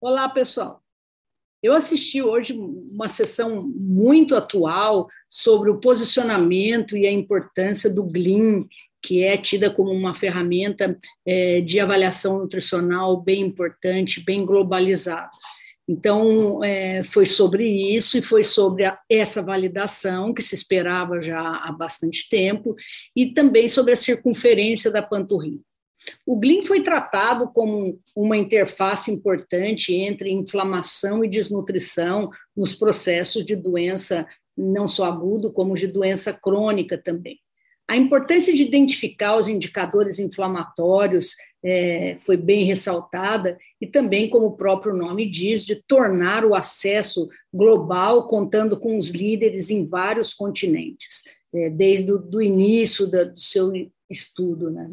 Olá, pessoal. Eu assisti hoje uma sessão muito atual sobre o posicionamento e a importância do GLIM, que é tida como uma ferramenta é, de avaliação nutricional bem importante, bem globalizada. Então, é, foi sobre isso e foi sobre essa validação que se esperava já há bastante tempo, e também sobre a circunferência da panturrilha. O GLIM foi tratado como uma interface importante entre inflamação e desnutrição nos processos de doença, não só agudo, como de doença crônica também. A importância de identificar os indicadores inflamatórios é, foi bem ressaltada, e também, como o próprio nome diz, de tornar o acesso global contando com os líderes em vários continentes, é, desde o início da, do seu estudo. Né?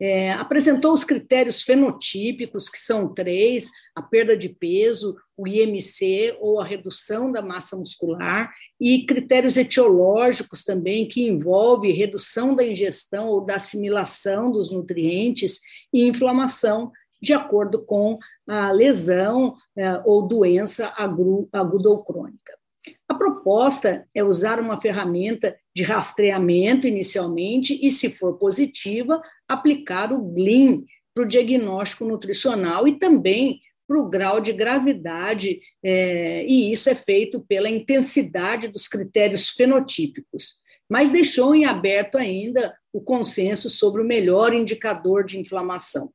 É, apresentou os critérios fenotípicos, que são três: a perda de peso, o IMC ou a redução da massa muscular, e critérios etiológicos também, que envolve redução da ingestão ou da assimilação dos nutrientes e inflamação, de acordo com a lesão é, ou doença aguda ou crônica. A proposta é usar uma ferramenta de rastreamento inicialmente e, se for positiva, aplicar o GLIM para o diagnóstico nutricional e também para o grau de gravidade, é, e isso é feito pela intensidade dos critérios fenotípicos, mas deixou em aberto ainda o consenso sobre o melhor indicador de inflamação.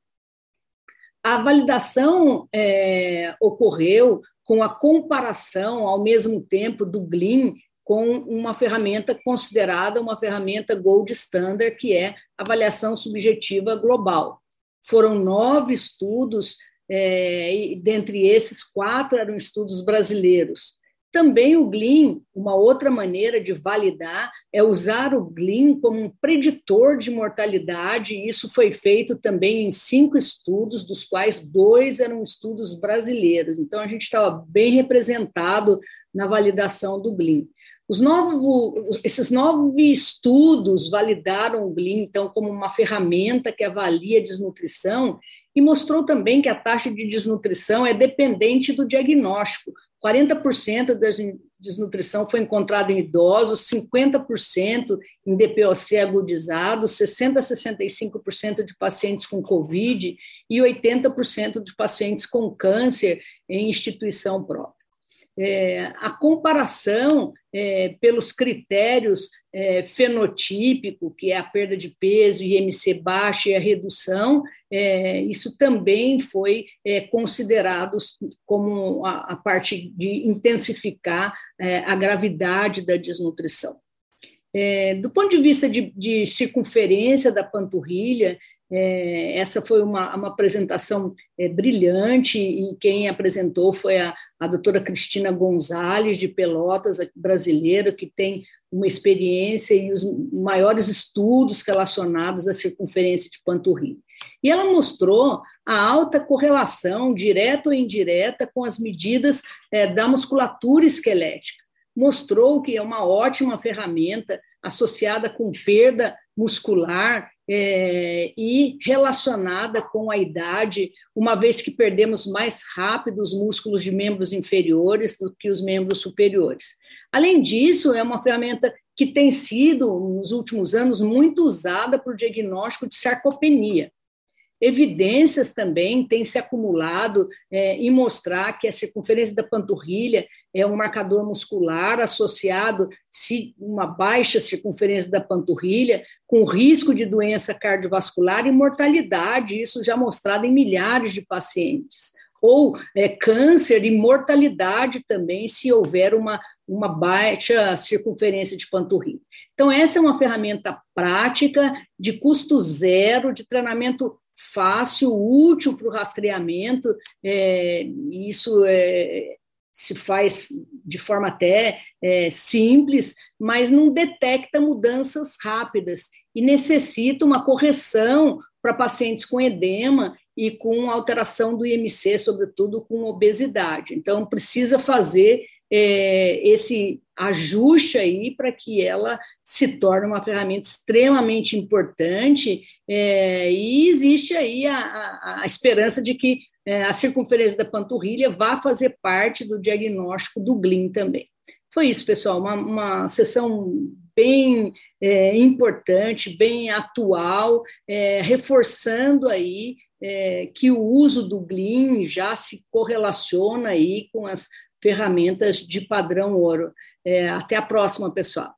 A validação é, ocorreu com a comparação, ao mesmo tempo, do GLIM com uma ferramenta considerada uma ferramenta gold standard, que é avaliação subjetiva global. Foram nove estudos, é, e dentre esses, quatro eram estudos brasileiros. Também o GLIM, uma outra maneira de validar, é usar o GLIM como um preditor de mortalidade, e isso foi feito também em cinco estudos, dos quais dois eram estudos brasileiros. Então, a gente estava bem representado na validação do GLIM. Os novos, esses novos estudos validaram o GLIM, então, como uma ferramenta que avalia a desnutrição e mostrou também que a taxa de desnutrição é dependente do diagnóstico. 40% da desnutrição foi encontrada em idosos, 50% em DPOC agudizado, 60% a 65% de pacientes com Covid e 80% de pacientes com câncer em instituição própria. É, a comparação é, pelos critérios é, fenotípico, que é a perda de peso, IMC baixo e a redução, é, isso também foi é, considerado como a, a, parte de intensificar é, a gravidade da desnutrição. do ponto de vista de, de circunferência da panturrilha, é, essa foi uma, uma apresentação é, brilhante e quem apresentou foi a, a doutora Cristina Gonzalez, de Pelotas, brasileira, que tem uma experiência e os maiores estudos relacionados à circunferência de panturrilha. E ela mostrou a alta correlação, direta ou indireta, com as medidas é, da musculatura esquelética. Mostrou que é uma ótima ferramenta associada com perda muscular é, e relacionada com a idade, uma vez que perdemos mais rápido os músculos de membros inferiores do que os membros superiores. Além disso, é uma ferramenta que tem sido, nos últimos anos, muito usada para o diagnóstico de sarcopenia. Evidências também têm se acumulado é, em mostrar que a circunferência da panturrilha é um marcador muscular associado, se uma baixa circunferência da panturrilha, com risco de doença cardiovascular e mortalidade, isso já mostrado em milhares de pacientes. Ou é, câncer e mortalidade também, se houver uma, uma baixa circunferência de panturrilha. Então, essa é uma ferramenta prática, de custo zero, de treinamento fácil, útil para o rastreamento, é, isso é, se faz de forma até é, simples, mas não detecta mudanças rápidas e necessita uma correção para pacientes com edema e com alteração do IMC, sobretudo com obesidade. Então, precisa fazer é, esse ajuste aí para que ela se torne uma ferramenta extremamente importante é, e existe aí a, a, a esperança de que é, a circunferência da panturrilha vá fazer parte do diagnóstico do GLIN também. Foi isso, pessoal, uma, uma sessão bem é, importante, bem atual, é, reforçando aí é, que o uso do GLIM já se correlaciona aí com as ferramentas de padrão ouro. É, até a próxima, pessoal.